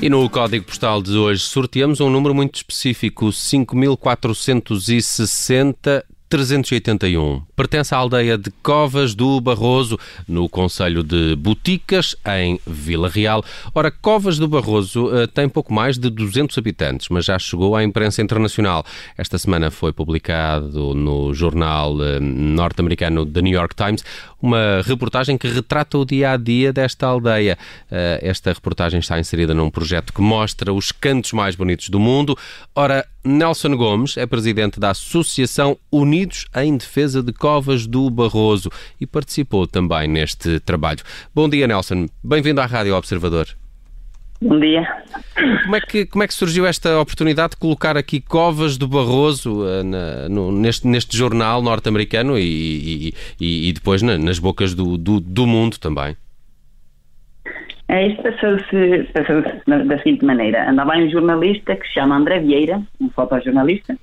E no código postal de hoje sorteamos um número muito específico, 5460 381. Pertence à aldeia de Covas do Barroso, no Conselho de Boticas, em Vila Real. Ora, Covas do Barroso uh, tem pouco mais de 200 habitantes, mas já chegou à imprensa internacional. Esta semana foi publicado no jornal uh, norte-americano The New York Times uma reportagem que retrata o dia a dia desta aldeia. Uh, esta reportagem está inserida num projeto que mostra os cantos mais bonitos do mundo. Ora, Nelson Gomes é presidente da Associação Unidos em Defesa de Covas do Barroso e participou também neste trabalho. Bom dia, Nelson. Bem-vindo à Rádio Observador. Bom dia. Como é, que, como é que surgiu esta oportunidade de colocar aqui Covas do Barroso uh, na, no, neste, neste jornal norte-americano e, e, e, depois na, nas bocas do, do, do, mundo também? É, isto passou-se passou da seguinte maneira. Andava um jornalista que se chama André Vieira, um fotojornalista,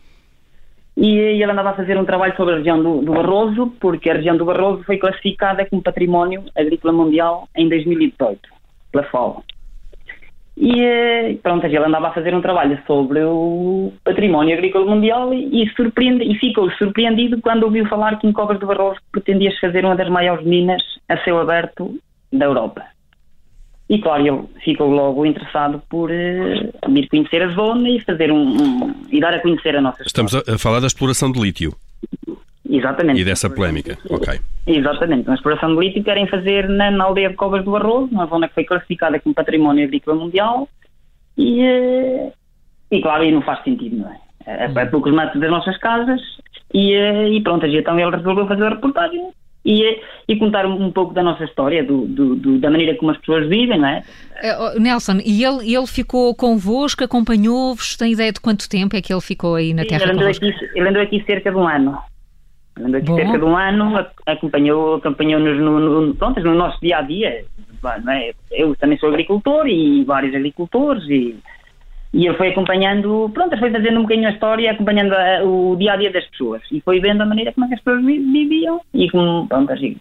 e ele andava a fazer um trabalho sobre a região do, do Barroso, porque a região do Barroso foi classificada como Património Agrícola Mundial em 2018, pela FAO. E eh, pronto, ele andava a fazer um trabalho sobre o património agrícola mundial e, surpreende, e ficou surpreendido quando ouviu falar que em Covas do Barroso pretendias fazer uma das maiores minas a céu aberto da Europa. E claro, ele ficou logo interessado por uh, vir conhecer a zona e fazer um, um, e dar a conhecer a nossa Estamos a, a falar da exploração de lítio. Exatamente. E dessa polémica, ok. Exatamente. Uma exploração de lítio querem fazer na, na, aldeia de Covas do Barroso, uma zona que foi classificada como património agrícola mundial e, eh, e claro, aí não faz sentido, não é? É, é poucos metros das nossas casas e, eh, e pronto, então ele resolveu fazer a reportagem e, eh, e contar um pouco da nossa história, do, do, do, da maneira como as pessoas vivem, não é? Nelson, e ele, ele ficou convosco, acompanhou-vos? Tem ideia de quanto tempo é que ele ficou aí na Sim, Terra ele andou, aqui, ele andou aqui cerca de um ano. Andou aqui Bom. cerca de um ano, acompanhou, acompanhou-nos no, no, pronto, no nosso dia a dia. É? Eu também sou agricultor e vários agricultores e, e ele foi acompanhando, pronto, foi fazendo um bocadinho a história, acompanhando a, o dia a dia das pessoas e foi vendo a maneira como é as pessoas viviam e como, pronto, assim,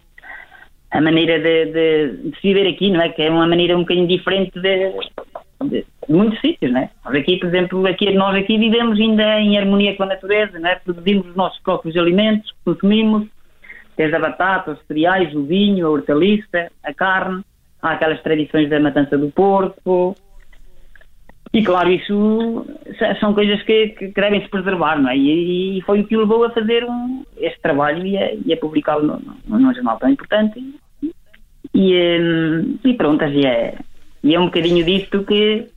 a maneira de, de, de, se viver aqui, não é? Que é uma maneira um bocadinho diferente de, de, muitos sítios, né? Nós aqui, por exemplo, aqui, nós aqui vivemos ainda em harmonia com a natureza, né? Produzimos os nossos próprios alimentos, consumimos, desde a batata, os cereais, o vinho, a hortaliça, a carne, há aquelas tradições da matança do porco. E claro, isso são coisas que, que devem se preservar, não é? E, e, foi o que o levou a fazer um, este trabalho e a, a publicá-lo num, jornal tão importante. E, hum, e pronto, e é, e é um bocadinho disto que,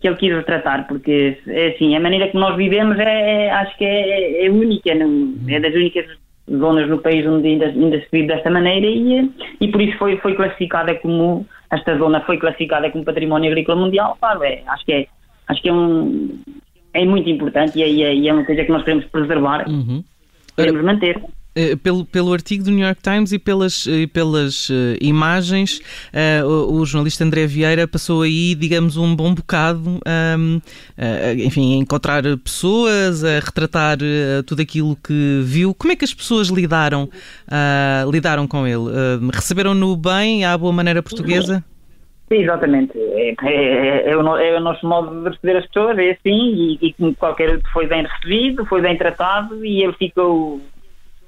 que ele quis retratar, porque é assim, a maneira que nós vivemos é, é acho que é, é única, é das únicas zonas no país onde ainda, ainda se vive desta maneira e, e por isso foi, foi classificada como, esta zona foi classificada como património agrícola mundial, claro, é, acho que é, acho que é um, é muito importante e é, e é uma coisa que nós queremos preservar, uhum. queremos manter. Eh, pelo, pelo artigo do New York Times e pelas, e pelas uh, imagens, uh, o, o, jornalista André Vieira passou aí, digamos, um bom bocado, um, uh, enfim, a encontrar pessoas, a retratar tudo aquilo que viu. Como é que as pessoas lidaram, lidaram com ele? Receberam-no bem, à boa maneira portuguesa? Exatamente. É, é, é, o, é, o, nosso modo de receber as pessoas, é assim, e, e qualquer foi bem recebido, foi bem tratado e ele ficou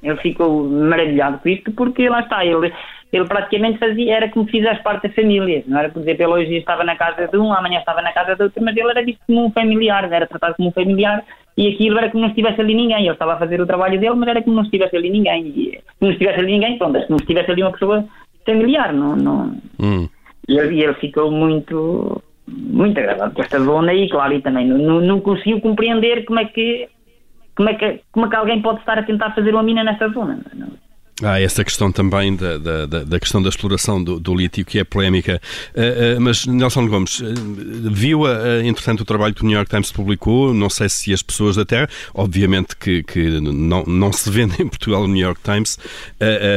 ele ficou maravilhado com isto porque lá está, ele, ele praticamente fazia, era como fizesse parte da família, não era por exemplo, ele hoje estava na casa de um, amanhã estava na casa de outro, mas ele era visto como um familiar, era tratado como um familiar e aquilo era como não estivesse ali ninguém, ele estava a fazer o trabalho dele, mas era como não estivesse ali ninguém, e não estivesse ali ninguém, pronto, como estivesse ali uma pessoa familiar, não, não. Hum. E, ele, ele ficou muito muito agradado com esta zona e claro, e também não, não conseguiu compreender como é que como é, que, como é que alguém pode estar a tentar fazer uma mina nessa zona? Não, Há essa questão também da, da, da, questão da exploração do, do lítio, que é polémica. Uh, uh, mas, Nelson Gomes, uh, viu, entretanto, o trabalho que o New York Times publicou? Não sei se as pessoas da Terra, obviamente que, que não, não se vende em Portugal o New York Times,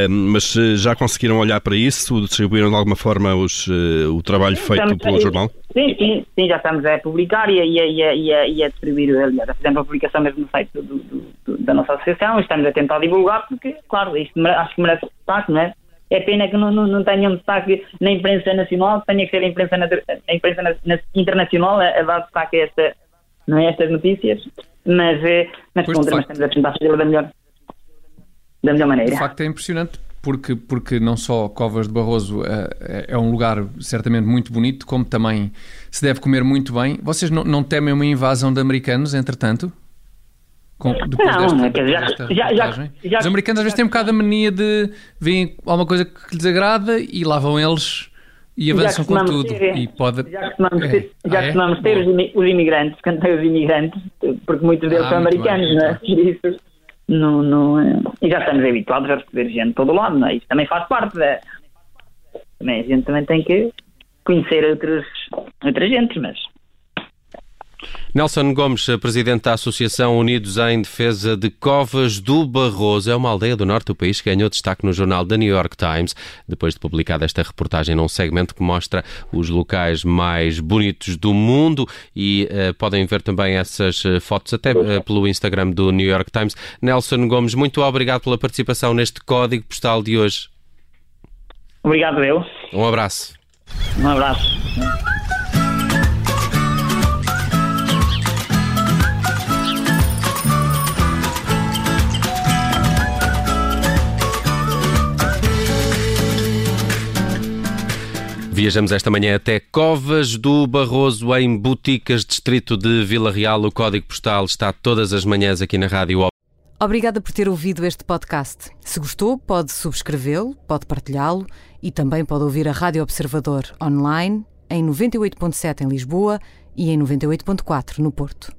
mas já conseguiram olhar para isso? Distribuíram de alguma forma os, o trabalho feito pelo jornal? Sim, sim, sim, já estamos a publicar e a, e a, e a, e a distribuir, aliás, já fizemos a publicação mesmo no site do, do, do, da nossa associação e estamos a tentar divulgar porque, claro, isto acho que merece destaque, não é? É pena que não, não, não tenham destaque na imprensa nacional, tenha que ser a imprensa, na, a imprensa na, na, internacional a, a dar destaque a esta, não é, estas notícias, mas, eh, mas, contra, mas estamos a tentar fazê-lo da melhor, da melhor maneira. De facto é impressionante porque, porque não só Covas de Barroso é, é um lugar certamente muito bonito, como também se deve comer muito bem. Vocês não, não temem uma invasão de americanos, entretanto? Com, não, desta, não, desta já, já, já, Os americanos às vezes têm um bocado a mania de veem alguma coisa que lhes agrada e lá vão eles e avançam com tudo. Ter, e pode... Já costumamos é. ter, já ah, é? ter os, imigrantes, cantei os imigrantes, porque muitos deles ah, são americanos, não é? Isso, não, não, é... e já estamos habituados a receber gente de todo lado, não é? Isso também faz parte da. Também, a gente também tem que conhecer outros, outras gentes, mas Nelson Gomes, presidente da Associação Unidos em Defesa de Covas do Barroso, é uma aldeia do norte do país que ganhou destaque no jornal The New York Times, depois de publicada esta reportagem num segmento que mostra os locais mais bonitos do mundo e uh, podem ver também essas eh, fotos até uh, pelo Instagram do New York Times. Nelson Gomes, muito obrigado pela participação neste código postal de hoje. Obrigado, eu. Um abraço. Um abraço. Viajamos esta manhã até Covas do Barroso, em Boticas, distrito de Vila Real. O código postal está todas as manhãs aqui na Rádio. Obrigada por ter ouvido este podcast. Se gostou, pode subscrevê-lo, pode partilhá-lo e também pode ouvir a Rádio Observador online em 98.7 em Lisboa e em 98.4 no Porto.